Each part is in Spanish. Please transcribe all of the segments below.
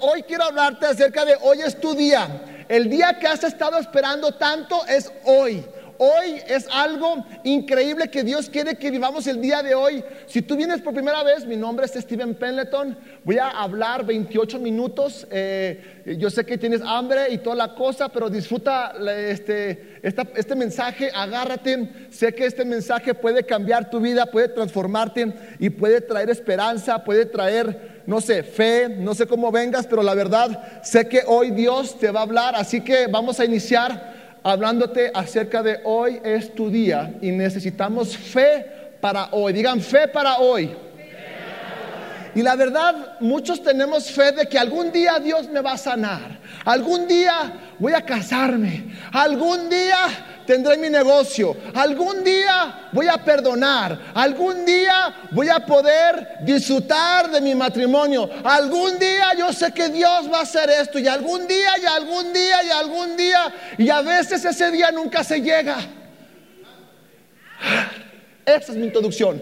hoy quiero hablarte acerca de hoy es tu día. El día que has estado esperando tanto es hoy. Hoy es algo increíble que Dios quiere que vivamos el día de hoy. Si tú vienes por primera vez, mi nombre es Steven Penleton. Voy a hablar 28 minutos. Eh, yo sé que tienes hambre y toda la cosa, pero disfruta este, este mensaje, agárrate. Sé que este mensaje puede cambiar tu vida, puede transformarte y puede traer esperanza, puede traer, no sé, fe, no sé cómo vengas, pero la verdad, sé que hoy Dios te va a hablar. Así que vamos a iniciar hablándote acerca de hoy es tu día y necesitamos fe para hoy. Digan fe para hoy. Y la verdad, muchos tenemos fe de que algún día Dios me va a sanar. Algún día voy a casarme. Algún día tendré mi negocio. Algún día voy a perdonar. Algún día voy a poder disfrutar de mi matrimonio. Algún día yo sé que Dios va a hacer esto. Y algún día, y algún día, y algún día. Y a veces ese día nunca se llega. Esa es mi introducción.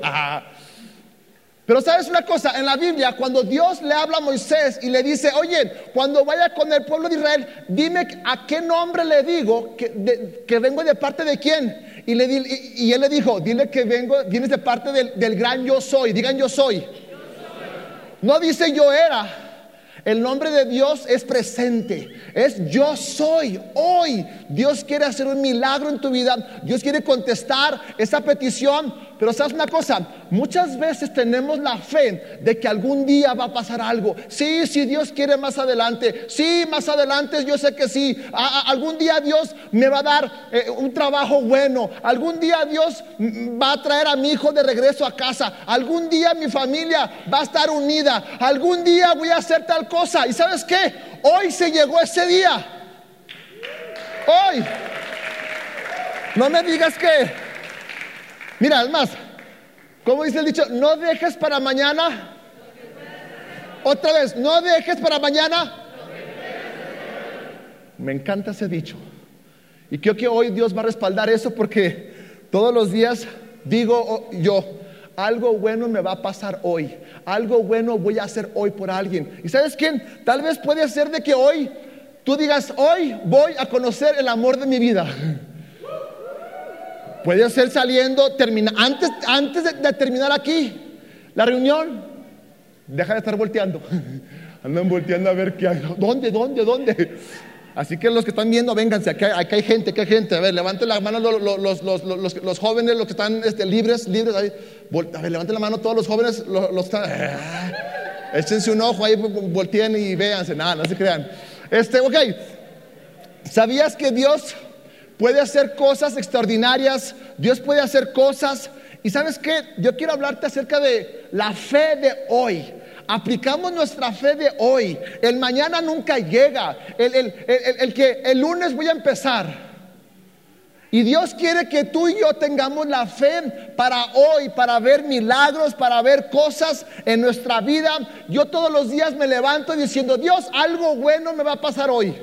Pero sabes una cosa, en la Biblia, cuando Dios le habla a Moisés y le dice, oye, cuando vaya con el pueblo de Israel, dime a qué nombre le digo que, vengo de parte de quién. Y, él le dijo, dile que vengo, vienes de parte del, del gran yo soy. Digan yo soy. No dice yo era. El nombre de Dios es presente, es yo soy hoy. Dios quiere hacer un milagro en tu vida, Dios quiere contestar esa petición, pero sabes una cosa, muchas veces tenemos la fe de que algún día va a pasar algo. Sí, si Dios quiere más adelante, sí, más adelante yo sé que sí. algún día Dios me va a dar eh, un trabajo bueno, algún día Dios va a traer a mi hijo de regreso a casa, algún día mi familia va a estar unida, algún día voy a hacer tal cosa. ¿Y sabes qué? Hoy se llegó ese día. Hoy. No me digas que Mira, además, como dice el dicho, no dejes para mañana. Otra vez, no dejes para mañana. Me encanta ese dicho. Y creo que hoy Dios va a respaldar eso porque todos los días digo yo, algo bueno me va a pasar hoy. Algo bueno voy a hacer hoy por alguien. ¿Y sabes quién? Tal vez puede ser de que hoy tú digas, hoy voy a conocer el amor de mi vida. Puede ser saliendo, termina, antes, antes de, terminar aquí la reunión, deja de estar volteando. Andan volteando a ver qué hay. ¿Dónde, dónde, dónde? Así que los que están viendo, vénganse, aquí hay, gente, aquí hay gente. A ver, levanten la mano los, los, jóvenes, los que están este, libres, libres. A ver, levanten la mano todos los jóvenes, los, están... échense un ojo ahí, volteen y véanse. Nada, no se crean. Este, ok. ¿Sabías que Dios puede hacer cosas extraordinarias, Dios puede hacer cosas. Y sabes qué, yo quiero hablarte acerca de la fe de hoy. Aplicamos nuestra fe de hoy. El mañana nunca llega. El, que el lunes voy a empezar. Y Dios quiere que tú y yo tengamos la fe para hoy, para ver milagros, para ver cosas en nuestra vida. Yo todos los días me levanto diciendo, Dios, algo bueno me va a pasar hoy.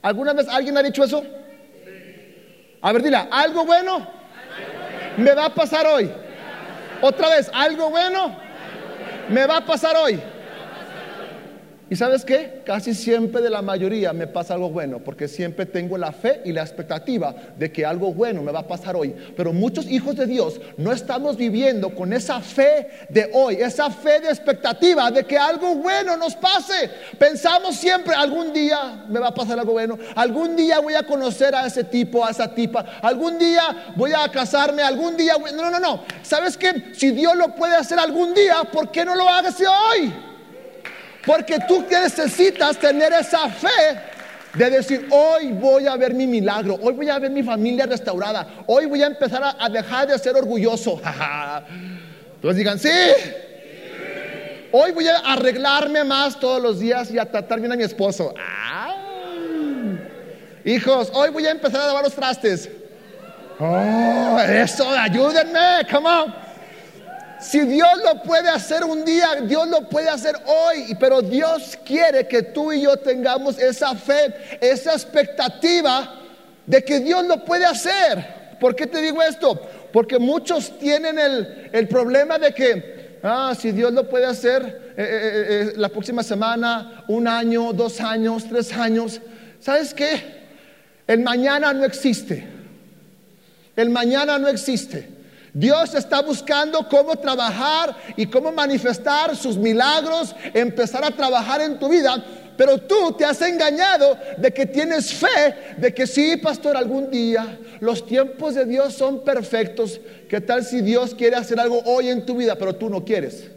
¿Alguna vez alguien ha dicho eso? A ver, dile, ¿algo bueno? Me va a pasar hoy. Otra vez, ¿algo bueno? Me va a pasar hoy. ¿Y sabes qué? Casi siempre de la mayoría me pasa algo bueno, porque siempre tengo la fe y la expectativa de que algo bueno me va a pasar hoy. Pero muchos hijos de Dios no estamos viviendo con esa fe de hoy, esa fe de expectativa de que algo bueno nos pase. Pensamos siempre, algún día me va a pasar algo bueno, algún día voy a conocer a ese tipo, a esa tipa, algún día voy a casarme, algún día... No, no, no. ¿Sabes qué? Si Dios lo puede hacer algún día, ¿por qué no lo hagas hoy? Porque tú necesitas tener esa fe de decir, hoy voy a ver mi milagro, hoy voy a ver mi familia restaurada, hoy voy a empezar a, dejar de ser orgulloso. Entonces digan, sí. Hoy voy a arreglarme más todos los días y a tratar bien a mi esposo. Hijos, hoy voy a empezar a lavar los trastes. Oh, eso, ayúdenme, come on. Si Dios lo puede hacer un día, Dios lo puede hacer hoy, pero Dios quiere que tú y yo tengamos esa fe, esa expectativa de que Dios lo puede hacer. ¿Por qué te digo esto? Porque muchos tienen el, problema de que Ah, si Dios lo puede hacer eh, eh, eh, la próxima semana, un año, dos años, tres años. ¿Sabes qué? El mañana no existe. El mañana no existe. Dios está buscando cómo trabajar y cómo manifestar sus milagros, empezar a trabajar en tu vida. Pero tú te has engañado de que tienes fe, de que sí, pastor, algún día los tiempos de Dios son perfectos. ¿Qué tal si Dios quiere hacer algo hoy en tu vida, pero tú no quieres?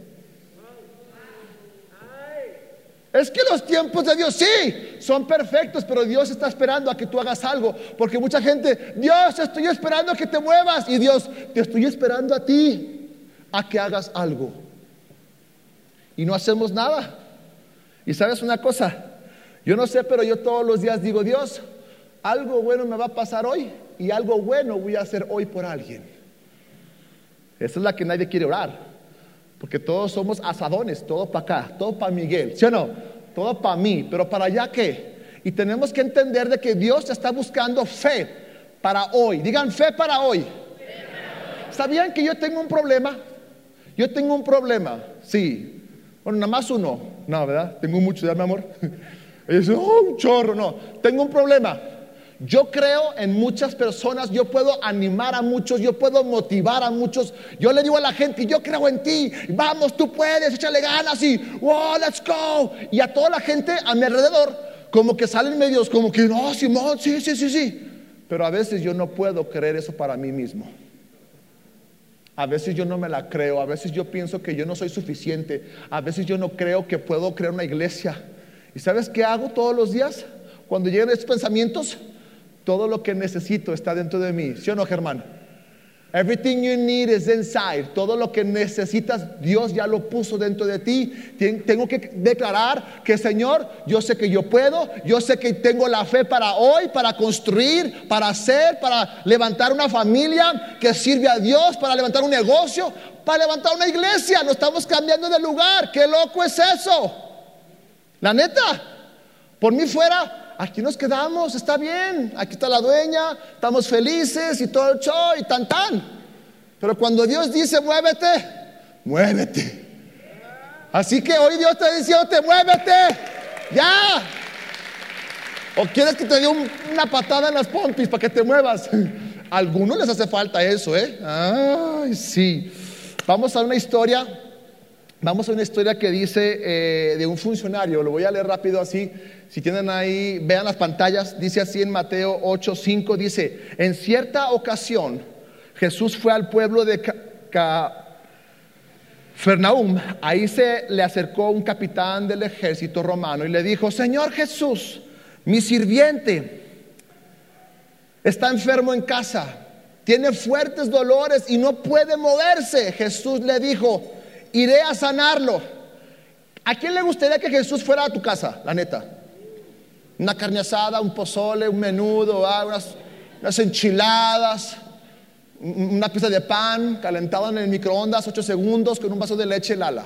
Es que los tiempos de Dios sí son perfectos, pero Dios está esperando a que tú hagas algo. Porque mucha gente, Dios, estoy esperando a que te muevas. Y Dios, te estoy esperando a ti a que hagas algo. Y no hacemos nada. Y sabes una cosa, yo no sé, pero yo todos los días digo, Dios, algo bueno me va a pasar hoy y algo bueno voy a hacer hoy por alguien. Esa es la que nadie quiere orar. Porque todos somos asadones, todo para acá, todo para Miguel, ¿sí o no? Todo para mí, pero para allá qué? Y tenemos que entender de que Dios está buscando fe para hoy. Digan fe para hoy. ¿Sabían que yo tengo un problema? Yo tengo un problema, sí. Bueno, nada más uno. No, ¿verdad? Tengo mucho, ¿ya, mi amor? Y dice, oh, un chorro, no. Tengo un problema. Yo creo en muchas personas, yo puedo animar a muchos, yo puedo motivar a muchos. Yo le digo a la gente, yo creo en ti, vamos, tú puedes, échale ganas y, wow, let's go. Y a toda la gente a mi alrededor, como que salen medios, como que, no, Simón, sí, sí, sí, sí. Pero a veces yo no puedo creer eso para mí mismo. A veces yo no me la creo, a veces yo pienso que yo no soy suficiente, a veces yo no creo que puedo crear una iglesia. ¿Y sabes qué hago todos los días? Cuando llegan estos pensamientos, todo lo que necesito está dentro de mí. ¿Sí o no, Germán? Everything you need is inside. Todo lo que necesitas, Dios ya lo puso dentro de ti. Tengo que declarar que, Señor, yo sé que yo puedo, yo sé que tengo la fe para hoy, para construir, para hacer, para levantar una familia que sirve a Dios, para levantar un negocio, para levantar una iglesia. No estamos cambiando de lugar. ¿Qué loco es eso? La neta, por mí fuera, aquí nos quedamos, está bien, aquí está la dueña, estamos felices y todo el show y tan tan. Pero cuando Dios dice muévete, muévete. Así que hoy Dios está diciendo, muévete, ya. ¿O quieres que te dé una patada en las pompis para que te muevas? A algunos les hace falta eso, ¿eh? Ay, sí. Vamos a una historia Vamos a una historia que dice eh, de un funcionario, lo voy a leer rápido así, si tienen ahí, vean las pantallas, dice así en Mateo 8, 5, dice, en cierta ocasión Jesús fue al pueblo de Fernaum, ahí se le acercó un capitán del ejército romano y le dijo, Señor Jesús, mi sirviente está enfermo en casa, tiene fuertes dolores y no puede moverse. Jesús le dijo, iré a sanarlo. ¿A quién le gustaría que Jesús fuera a tu casa, la neta? Una carne asada, un pozole, un menudo, unas, enchiladas, una pieza de pan calentado en el microondas, ocho segundos, con un vaso de leche Lala.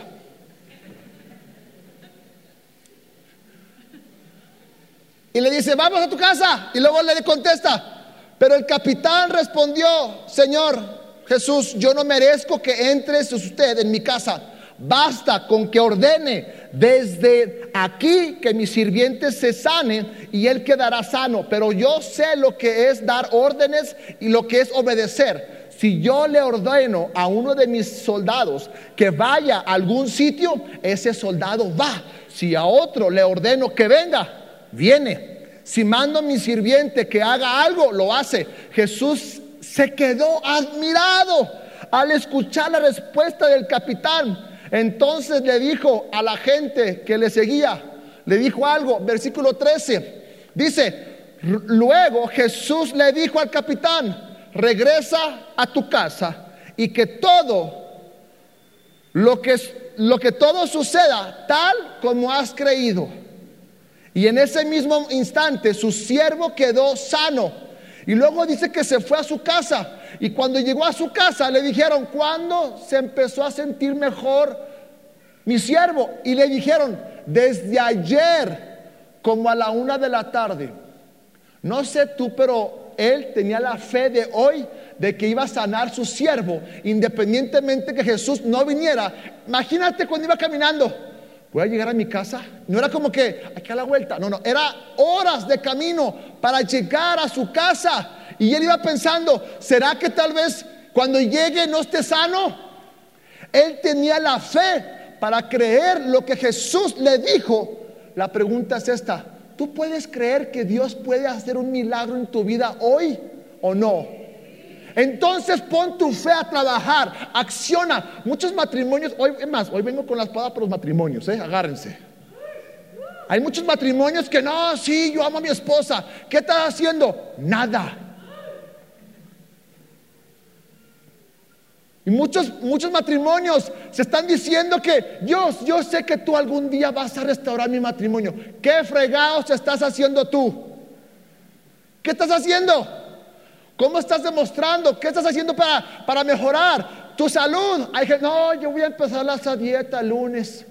Y le dice, vamos a tu casa. Y luego le contesta, pero el capitán respondió, Señor, Jesús, yo no merezco que entres usted en mi casa. Basta con que ordene desde aquí que mi sirviente se sane y él quedará sano. Pero yo sé lo que es dar órdenes y lo que es obedecer. Si yo le ordeno a uno de mis soldados que vaya a algún sitio, ese soldado va. Si a otro le ordeno que venga, viene. Si mando a mi sirviente que haga algo, lo hace. Jesús se quedó admirado al escuchar la respuesta del capitán. Entonces le dijo a la gente que le seguía, le dijo algo, versículo 13, dice, luego Jesús le dijo al capitán, regresa a tu casa y que todo lo que, lo que todo suceda tal como has creído. Y en ese mismo instante su siervo quedó sano y luego dice que se fue a su casa. Y cuando llegó a su casa le dijeron, ¿cuándo se empezó a sentir mejor mi siervo? Y le dijeron, desde ayer, como a la una de la tarde. No sé tú, pero él tenía la fe de hoy de que iba a sanar su siervo, independientemente que Jesús no viniera. Imagínate cuando iba caminando, voy a llegar a mi casa. No era como que aquí a la vuelta, no, no, era horas de camino para llegar a su casa. Y él iba pensando, ¿será que tal vez cuando llegue no esté sano? Él tenía la fe para creer lo que Jesús le dijo. La pregunta es esta, ¿tú puedes creer que Dios puede hacer un milagro en tu vida hoy o no? Entonces pon tu fe a trabajar, acciona. Muchos matrimonios, hoy es más, hoy vengo con la espada para los matrimonios, ¿eh? agárrense. Hay muchos matrimonios que no, sí, yo amo a mi esposa. ¿Qué estás haciendo? Nada. Y muchos, muchos matrimonios se están diciendo que Dios, yo sé que tú algún día vas a restaurar mi matrimonio. ¿Qué fregados estás haciendo tú? ¿Qué estás haciendo? ¿Cómo estás demostrando? ¿Qué estás haciendo para, para mejorar tu salud? Hay gente, no, yo voy a empezar esa dieta el lunes.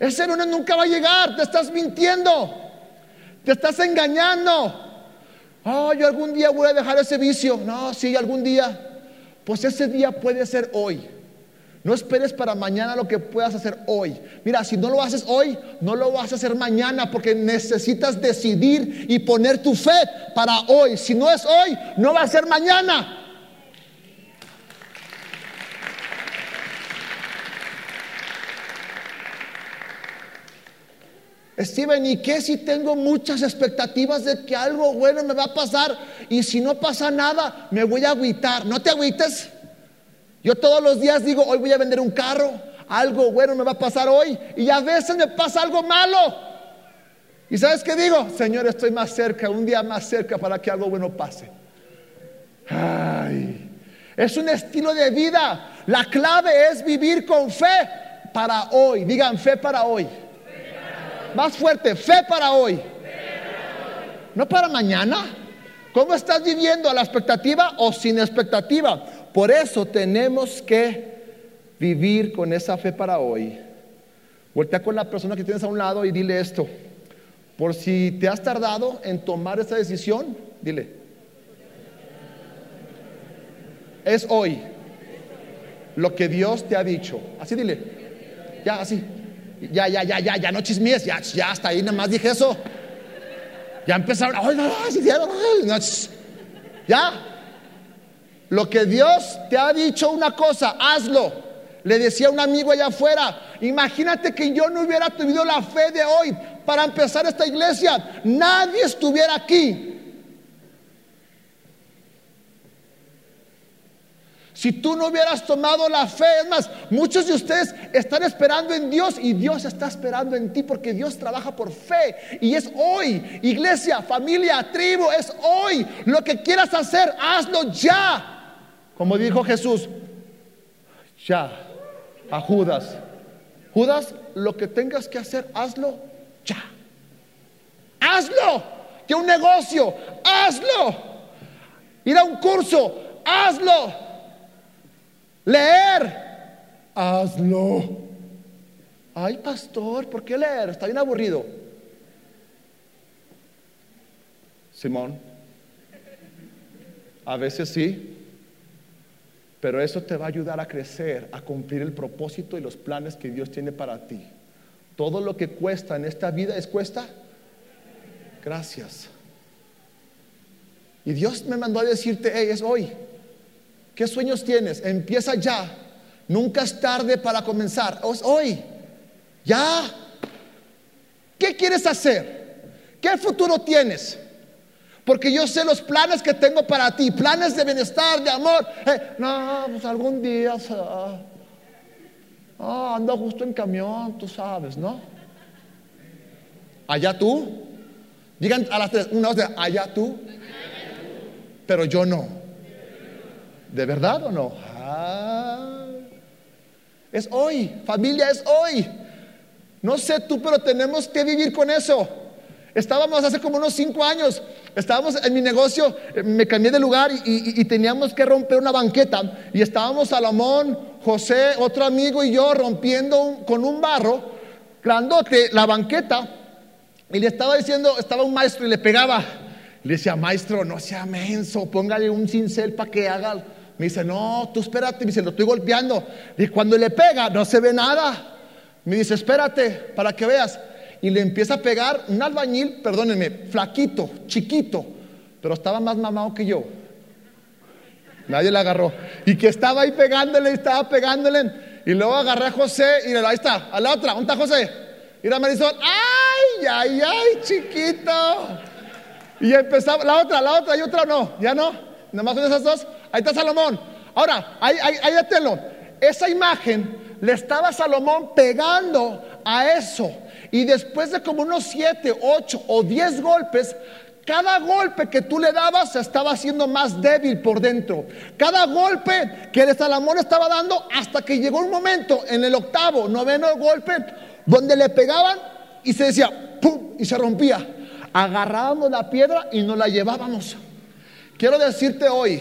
Ese lunes nunca va a llegar, te estás mintiendo, te estás engañando. Oh, yo algún día voy a dejar ese vicio. No, sí, algún día. Pues ese día puede ser hoy. No esperes para mañana lo que puedas hacer hoy. Mira, si no lo haces hoy, no lo vas a hacer mañana porque necesitas decidir y poner tu fe para hoy. Si no es hoy, no va a ser mañana. Steven, ¿y qué si tengo muchas expectativas de que algo bueno me va a pasar? Y si no pasa nada, me voy a agüitar. No te agüites. Yo todos los días digo, hoy voy a vender un carro, algo bueno me va a pasar hoy y a veces me pasa algo malo. ¿Y sabes qué digo? Señor, estoy más cerca, un día más cerca para que algo bueno pase. Ay, es un estilo de vida. La clave es vivir con fe para hoy. Digan fe para hoy. Más fuerte, fe para hoy. No para mañana. ¿Cómo estás viviendo? ¿A la expectativa o sin expectativa? Por eso tenemos que vivir con esa fe para hoy. Voltea con la persona que tienes a un lado y dile esto. Por si te has tardado en tomar esa decisión, dile. Es hoy lo que Dios te ha dicho. Así dile. Ya, así. Ya, ya, ya, ya, ya, no chismies. Ya, ya, hasta ahí nada más dije eso. Ya empezaron. Ay, no, no, ya. Lo que Dios te ha dicho una cosa, hazlo. Le decía un amigo allá afuera, imagínate que yo no hubiera tenido la fe de hoy para empezar esta iglesia, nadie estuviera aquí. Si tú no hubieras tomado la fe, es más, muchos de ustedes están esperando en Dios y Dios está esperando en ti porque Dios trabaja por fe. Y es hoy, iglesia, familia, tribu, es hoy. Lo que quieras hacer, hazlo ya. Como dijo Jesús, ya, a Judas. Judas, lo que tengas que hacer, hazlo ya. Hazlo. Que un negocio, hazlo. Ir a un curso, hazlo. Leer, hazlo. Ay, pastor, ¿por qué leer? Está bien aburrido. Simón, a veces sí, pero eso te va a ayudar a crecer, a cumplir el propósito y los planes que Dios tiene para ti. Todo lo que cuesta en esta vida es cuesta. Gracias. Y Dios me mandó a decirte, hey, es hoy. ¿Qué sueños tienes? Empieza ya. Nunca es tarde para comenzar. Es hoy. Ya. ¿Qué quieres hacer? ¿Qué futuro tienes? Porque yo sé los planes que tengo para ti, planes de bienestar, de amor. Eh, no, pues algún día oh, ando justo en camión, tú sabes, ¿no? Allá tú. Digan a las tres, una vez, allá tú. Pero yo no. ¿De verdad o no? Ah. es hoy, familia, es hoy. No sé tú, pero tenemos que vivir con eso. Estábamos hace como unos cinco años, estábamos en mi negocio, eh, me cambié de lugar y, teníamos que romper una banqueta. Y estábamos Salomón, José, otro amigo y yo rompiendo con un barro grandote la banqueta. Y le estaba diciendo, estaba un maestro y le pegaba. Le decía, maestro, no sea menso, póngale un cincel para que haga. Me dice, no, tú espérate, me dice, lo estoy golpeando. Y cuando le pega, no se ve nada. Me dice, espérate, para que veas. Y le empieza a pegar un albañil, perdónenme, flaquito, chiquito, pero estaba más mamado que yo. Nadie le agarró. Y que estaba ahí pegándole, estaba pegándole. Y luego agarré a José y ahí está, a la otra, ¿dónde está José? Y la Marisol, ¡ay, ay, ay, chiquito! Y empezaba, la otra, la otra y otra no, ya no, nada más son esas dos. Ahí está Salomón. Ahora, ahí, ahí, ahí Esa imagen le estaba Salomón pegando a eso. Y después de como unos siete, ocho o diez golpes, cada golpe que tú le dabas se estaba haciendo más débil por dentro. Cada golpe que el Salomón estaba dando hasta que llegó un momento en el octavo, noveno golpe donde le pegaban y se decía ¡pum! y se rompía. Agarrábamos la piedra y nos la llevábamos. Quiero decirte hoy,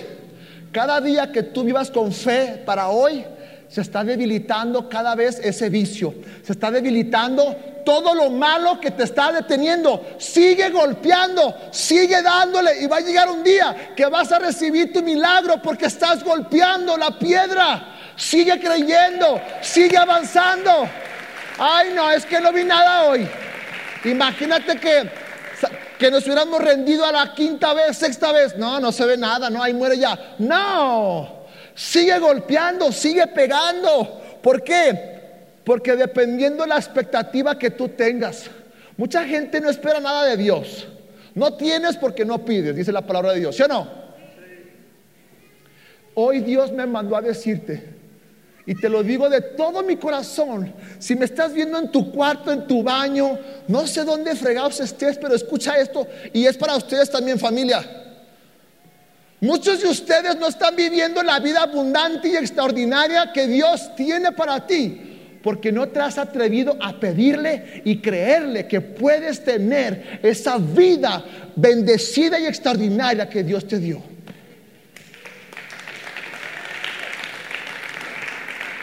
cada día que tú vivas con fe para hoy, se está debilitando cada vez ese vicio. Se está debilitando todo lo malo que te está deteniendo. Sigue golpeando, sigue dándole y va a llegar un día que vas a recibir tu milagro porque estás golpeando la piedra. Sigue creyendo, sigue avanzando. Ay, no, es que no vi nada hoy. Imagínate que, que nos hubiéramos rendido a la quinta vez, sexta vez. No, no se ve nada, no, ahí muere ya. No. Sigue golpeando, sigue pegando. ¿Por qué? Porque dependiendo de la expectativa que tú tengas, mucha gente no espera nada de Dios. No tienes porque no pides, dice la palabra de Dios, ¿sí o no? Hoy Dios me mandó a decirte, y te lo digo de todo mi corazón, si me estás viendo en tu cuarto, en tu baño, no sé dónde fregados estés, pero escucha esto, y es para ustedes también familia. Muchos de ustedes no están viviendo la vida abundante y extraordinaria que Dios tiene para ti, porque no te has atrevido a pedirle y creerle que puedes tener esa vida bendecida y extraordinaria que Dios te dio.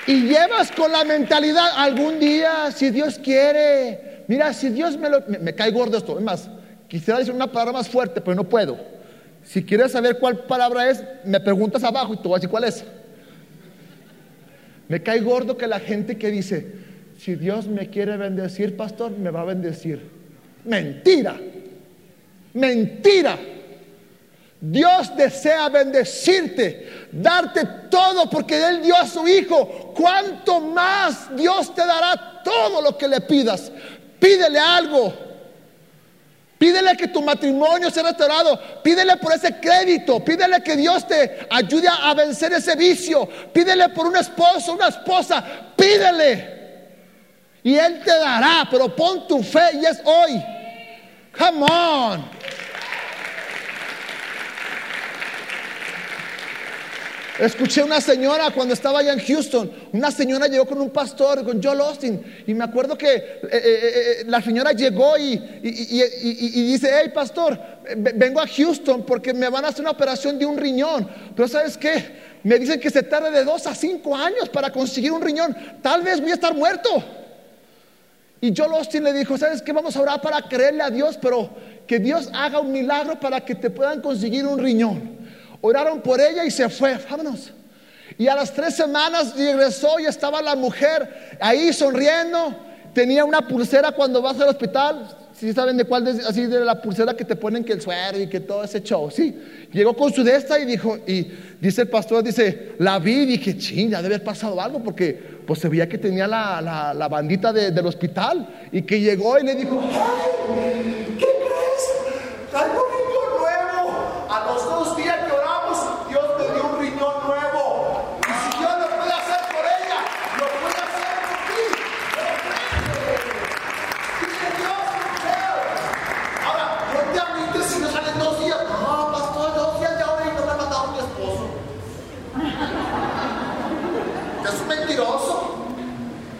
Y llevas con la mentalidad algún día, si Dios quiere, mira, si Dios me lo... Me, cae gordo esto, es más, quisiera decir una palabra más fuerte, pero no puedo. Si quieres saber cuál palabra es, me preguntas abajo y tú vas a decir cuál es. Me cae gordo que la gente que dice, si Dios me quiere bendecir, pastor, me va a bendecir. Mentira. Mentira. Dios desea bendecirte, darte todo porque Él dio a su Hijo. ¿Cuánto más Dios te dará todo lo que le pidas? Pídele algo. Pídele que tu matrimonio sea restaurado. Pídele por ese crédito. Pídele que Dios te ayude a vencer ese vicio. Pídele por un esposo, una esposa. Pídele. Y Él te dará. Pero pon tu fe y es hoy. Come on. Escuché una señora cuando estaba allá en Houston, una señora llegó con un pastor, con Joel Austin, y me acuerdo que eh, eh, eh, la señora llegó y, dice, hey pastor, vengo a Houston porque me van a hacer una operación de un riñón, pero ¿sabes qué? Me dicen que se tarda de dos a cinco años para conseguir un riñón, tal vez voy a estar muerto. Y Joel Austin le dijo, ¿sabes qué? Vamos a orar para creerle a Dios, pero que Dios haga un milagro para que te puedan conseguir un riñón. Oraron por ella y se fue. Vámonos. Y a las tres semanas regresó y estaba la mujer ahí sonriendo. Tenía una pulsera cuando vas al hospital. Si saben de cuál, así de la pulsera que te ponen que el suero y que todo ese show. Sí, llegó con su de esta y dijo, y dice el pastor, dice, la vi y dije, ching, ya debe haber pasado algo porque pues se veía que tenía la, la, bandita del hospital y que llegó y le dijo, ¿qué crees? Algo nuevo. A los dos días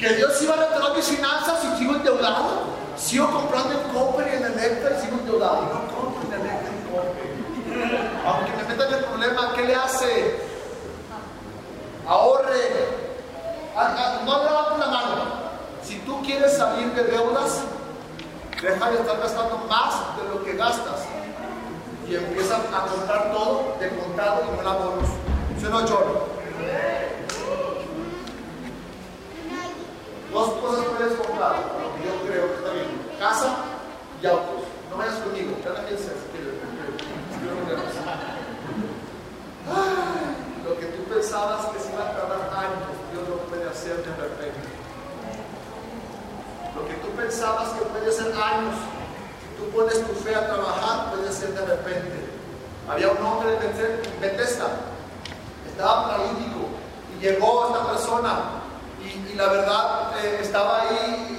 que Dios iba a restaurar mis finanzas y sigo Sigo comprando en Copper y en Electra y sigo endeudado. No compro en Electra y Copper. Aunque me metan el problema, ¿qué le hace? Ahorre. Ah, ah, no levanten la mano. Si tú quieres salir de deudas, deja de estar gastando más de lo que gastas. y empiezan a comprar todo de contado y no la bonos. ¿Sí o no, John? Dos cosas puedes comprar, yo creo que está bien. Casa y autos. No vayas conmigo, cada quien se Lo que tú pensabas que se iba a tardar años, Dios lo puede hacer de repente. Lo que tú pensabas que puede ser años, si tú pones tu fe a trabajar, puede ser de repente. Había un hombre en Bethesda, estaba paralítico, y llegó esta persona y, la verdad eh, estaba ahí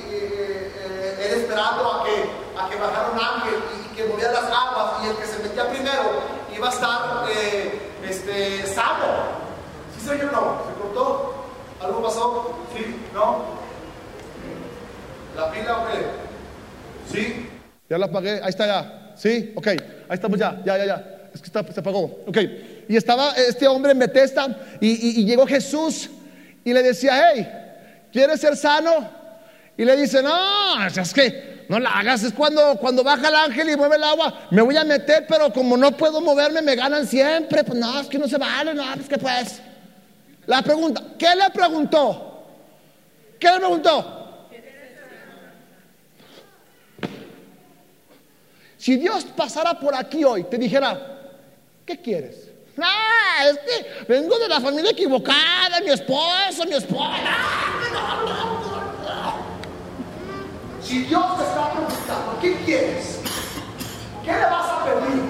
a que, a que bajara un ángel y, que moviera las aguas y el que se metía primero iba a estar este, sano. ¿Sí se no? ¿Se cortó? ¿Algo pasó? ¿Sí? ¿No? ¿La pila o qué? ¿Sí? Ya la apagué, ahí está ya. ¿Sí? Ok, ahí estamos ya, ya, ya, ya. Es que está, se apagó. Ok. Y estaba este hombre en Bethesda y, y llegó Jesús y le decía, hey, ¿quieres ser sano? Y le dice, no, es que no la hagas, es cuando, cuando baja el ángel y mueve el agua, me voy a meter, pero como no puedo moverme, me ganan siempre. Pues no, es que no se vale, no, es que pues. La pregunta, ¿qué le preguntó? ¿Qué le preguntó? Si Dios pasara por aquí hoy, te dijera, ¿qué quieres? No, es que vengo de la familia equivocada, mi esposo, mi esposa. Si Dios te está preguntando, ¿qué quieres? ¿Qué le vas a pedir?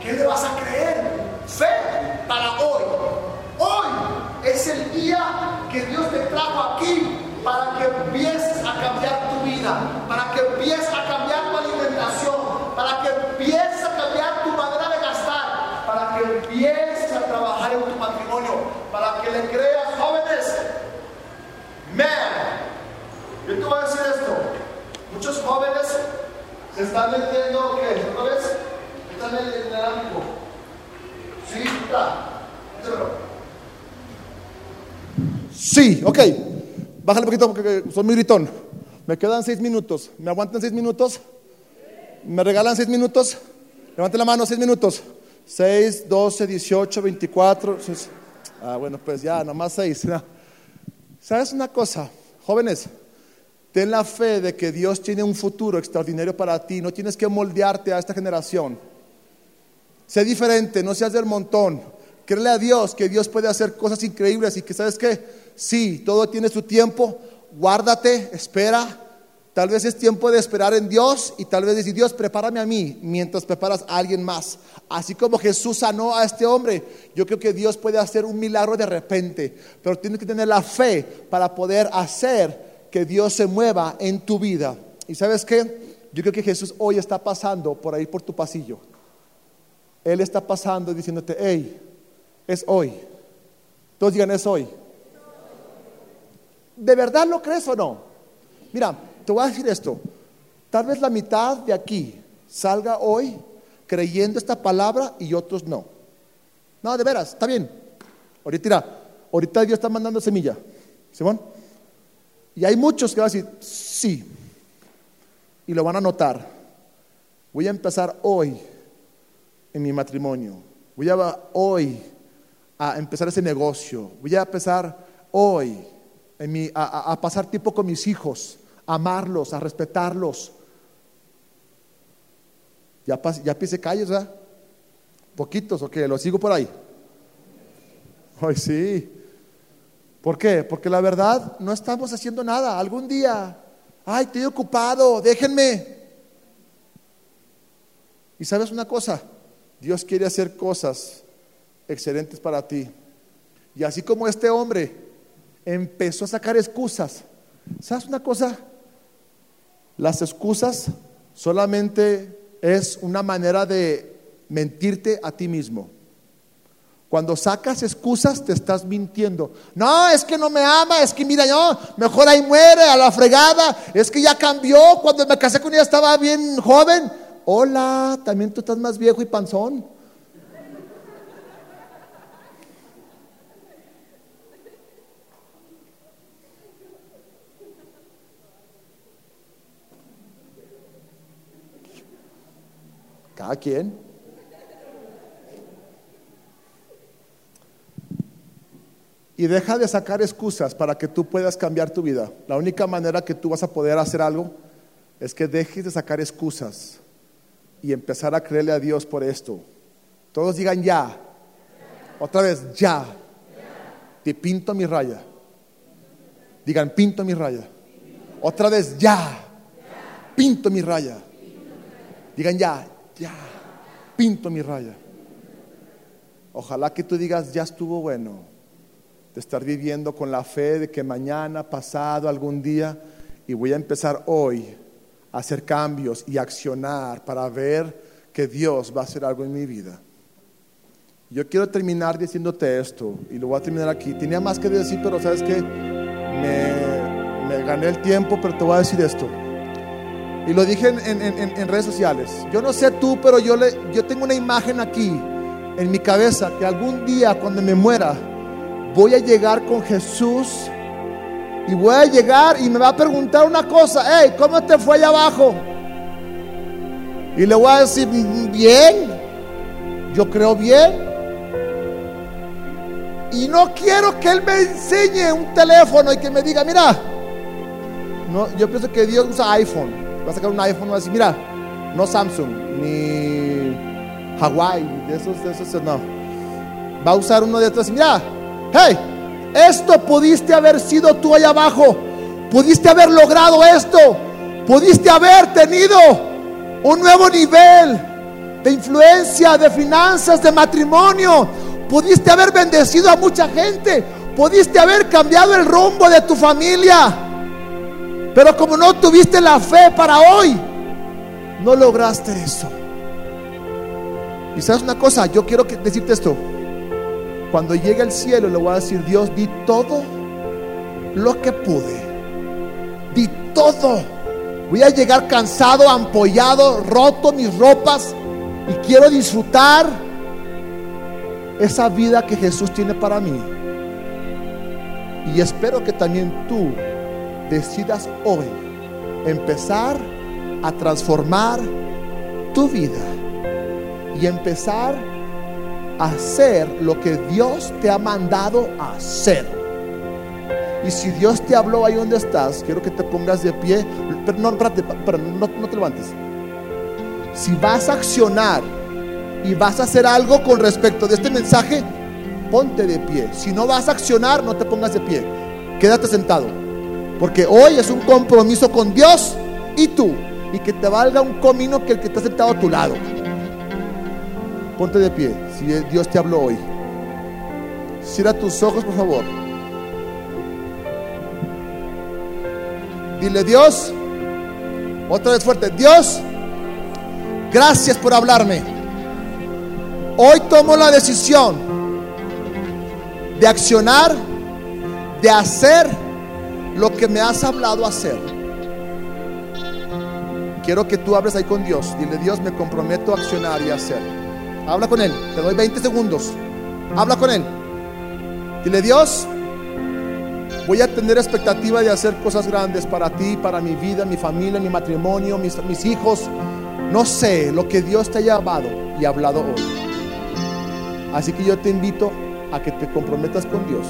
¿Qué le vas a creer? Fe para hoy. Hoy es el día que Dios te trajo aquí para que empieces a cambiar tu vida, para que empieces a cambiar tu alimentación, para que empieces a cambiar tu manera de para que empieces a trabajar en tu matrimonio, para que le creas, jóvenes. Man, yo te voy a decir esto. Muchos jóvenes se están metiendo, ¿qué? ¿Otra? Están en el ámbito. Sí, está. Sí, ok. Bájale un poquito porque soy muy gritón. Me quedan seis minutos. ¿Me aguantan seis minutos? ¿Me regalan seis minutos? Levante la mano, seis minutos. 6, 12, 18, 24. Ah, bueno, pues ya, nomás 6. ¿Sabes una cosa? Jóvenes, ten la fe de que Dios tiene un futuro extraordinario para ti. No tienes que moldearte a esta generación. Sé diferente, no seas del montón. Créele a Dios que Dios puede hacer cosas increíbles y que, ¿sabes qué? Sí, todo tiene su tiempo. Guárdate, espera, Tal vez es tiempo de esperar en Dios y tal vez decir, Dios, prepárame a mí mientras preparas a alguien más. Así como Jesús sanó a este hombre, yo creo que Dios puede hacer un milagro de repente, pero tienes que tener la fe para poder hacer que Dios se mueva en tu vida. ¿Y sabes qué? Yo creo que Jesús hoy está pasando por ahí por tu pasillo. Él está pasando diciéndote, hey, es hoy. Todos digan, es hoy. ¿De verdad lo crees o no? Mira, te voy a decir esto, tal vez la mitad de aquí salga hoy creyendo esta palabra y otros no. No, de veras, está bien. Ahorita, ahorita Dios está mandando semilla. Simón. Y hay muchos que van a decir, sí. Y lo van a notar. Voy a empezar hoy en mi matrimonio. Voy a hoy a empezar ese negocio. Voy a empezar hoy en a, a pasar tiempo con mis hijos amarlos, a respetarlos. Ya, ya pise calles, ¿verdad? Poquitos, ok, lo sigo por ahí. Ay, sí. ¿Por qué? Porque la verdad no estamos haciendo nada. Algún día, ay, estoy ocupado, déjenme. Y sabes una cosa, Dios quiere hacer cosas excelentes para ti. Y así como este hombre empezó a sacar excusas, ¿sabes una cosa? Las excusas solamente es una manera de mentirte a ti mismo. Cuando sacas excusas te estás mintiendo. No, es que no me ama, es que mira, yo, mejor ahí muere a la fregada, es que ya cambió, cuando me casé con ella estaba bien joven. Hola, también tú estás más viejo y panzón. Cada quien. Y deja de sacar excusas para que tú puedas cambiar tu vida. La única manera que tú vas a poder hacer algo es que dejes de sacar excusas y empezar a creerle a Dios por esto. Todos digan ya. Otra vez, ya. Te pinto mi raya. Digan, pinto mi raya. Otra vez, ya. Pinto mi raya. Digan, ya, ya. Pinto mi raya. Ojalá que tú digas, ya estuvo bueno de estar viviendo con la fe de que mañana, pasado, algún día, y voy a empezar hoy a hacer cambios y accionar para ver que Dios va a hacer algo en mi vida. Yo quiero terminar diciéndote esto, y lo voy a terminar aquí. Tenía más que decir, pero sabes que me, gané el tiempo, pero te voy a decir esto. Y lo dije en, en, en, redes sociales. Yo no sé tú, pero yo, le, yo tengo una imagen aquí en mi cabeza que algún día cuando me muera voy a llegar con Jesús y voy a llegar y me va a preguntar una cosa, hey, ¿cómo te fue allá abajo? Y le voy a decir, bien, yo creo bien. Y no quiero que Él me enseñe un teléfono y que me diga, mira, no, yo pienso que Dios usa iPhone. Va a sacar un iPhone y va a decir, mira, no Samsung, ni Hawaii, de esos, de esos, no. Va a usar uno de estos mira, hey, esto pudiste haber sido tú allá abajo. Pudiste haber logrado esto. Pudiste haber tenido un nuevo nivel de influencia, de finanzas, de matrimonio. Pudiste haber bendecido a mucha gente. Pudiste haber cambiado el rumbo de tu familia. Pero como no tuviste la fe para hoy, no lograste eso. Y sabes una cosa, yo quiero decirte esto. Cuando llegue al cielo le voy a decir, Dios, di todo lo que pude. Di todo. Voy a llegar cansado, ampollado, roto mis ropas y quiero disfrutar esa vida que Jesús tiene para mí. Y espero que también tú decidas hoy empezar a transformar tu vida y empezar hacer lo que Dios te ha mandado hacer. Y si Dios te habló ahí donde estás, quiero que te pongas de pie. Pero no, espérate, no te levantes. Si vas a accionar y vas a hacer algo con respecto de este mensaje, ponte de pie. Si no vas a accionar, no te pongas de pie. Quédate sentado. Porque hoy es un compromiso con Dios y tú. Y que te valga un comino que el que está sentado a tu lado. Ponte de pie si Dios te habló hoy. Cierra tus ojos, por favor. Dile, Dios, otra vez fuerte, Dios, gracias por hablarme. Hoy tomo la decisión de accionar, de hacer lo que me has hablado hacer. Quiero que tú hables ahí con Dios. Dile, Dios, me comprometo a accionar y a hacer. Habla con Él. Te doy 20 segundos. Habla con Él. Dile, Dios, voy a tener expectativa de hacer cosas grandes para ti, para mi vida, mi familia, mi matrimonio, mis, mis hijos. No sé lo que Dios te haya llamado y hablado hoy. Así que yo te invito a que te comprometas con Dios.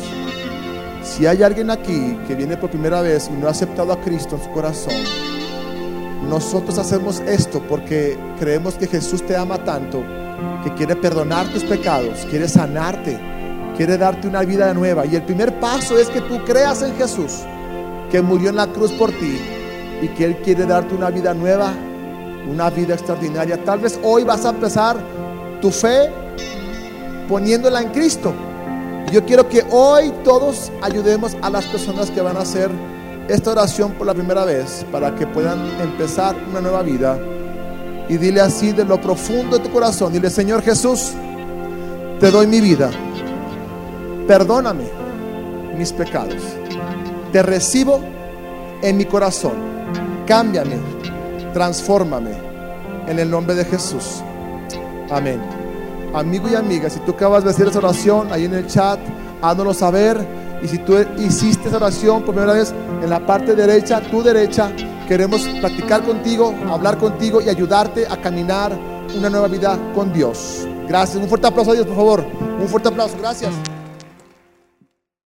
Si hay alguien aquí que viene por primera vez y no ha aceptado a Cristo en su corazón, nosotros hacemos esto porque creemos que Jesús te ama tanto que quiere perdonar tus pecados, quiere sanarte, quiere darte una vida nueva. Y el primer paso es que tú creas en Jesús, que murió en la cruz por ti y que Él quiere darte una vida nueva, una vida extraordinaria. Tal vez hoy vas a empezar tu fe poniéndola en Cristo. Yo quiero que hoy todos ayudemos a las personas que van a hacer esta oración por la primera vez para que puedan empezar una nueva vida y dile así de lo profundo de tu corazón, dile, Señor Jesús, te doy mi vida. Perdóname mis pecados. Te recibo en mi corazón. Cámbiame, transfórmame en el nombre de Jesús. Amén. Amigo y amiga, si tú acabas de hacer esa oración ahí en el chat, háznoslo saber. Y si tú hiciste esa oración por primera vez en la parte derecha, tu derecha, Queremos platicar contigo, hablar contigo y ayudarte a caminar una nueva vida con Dios. Gracias. Un fuerte aplauso a Dios, por favor. Un fuerte aplauso. Gracias.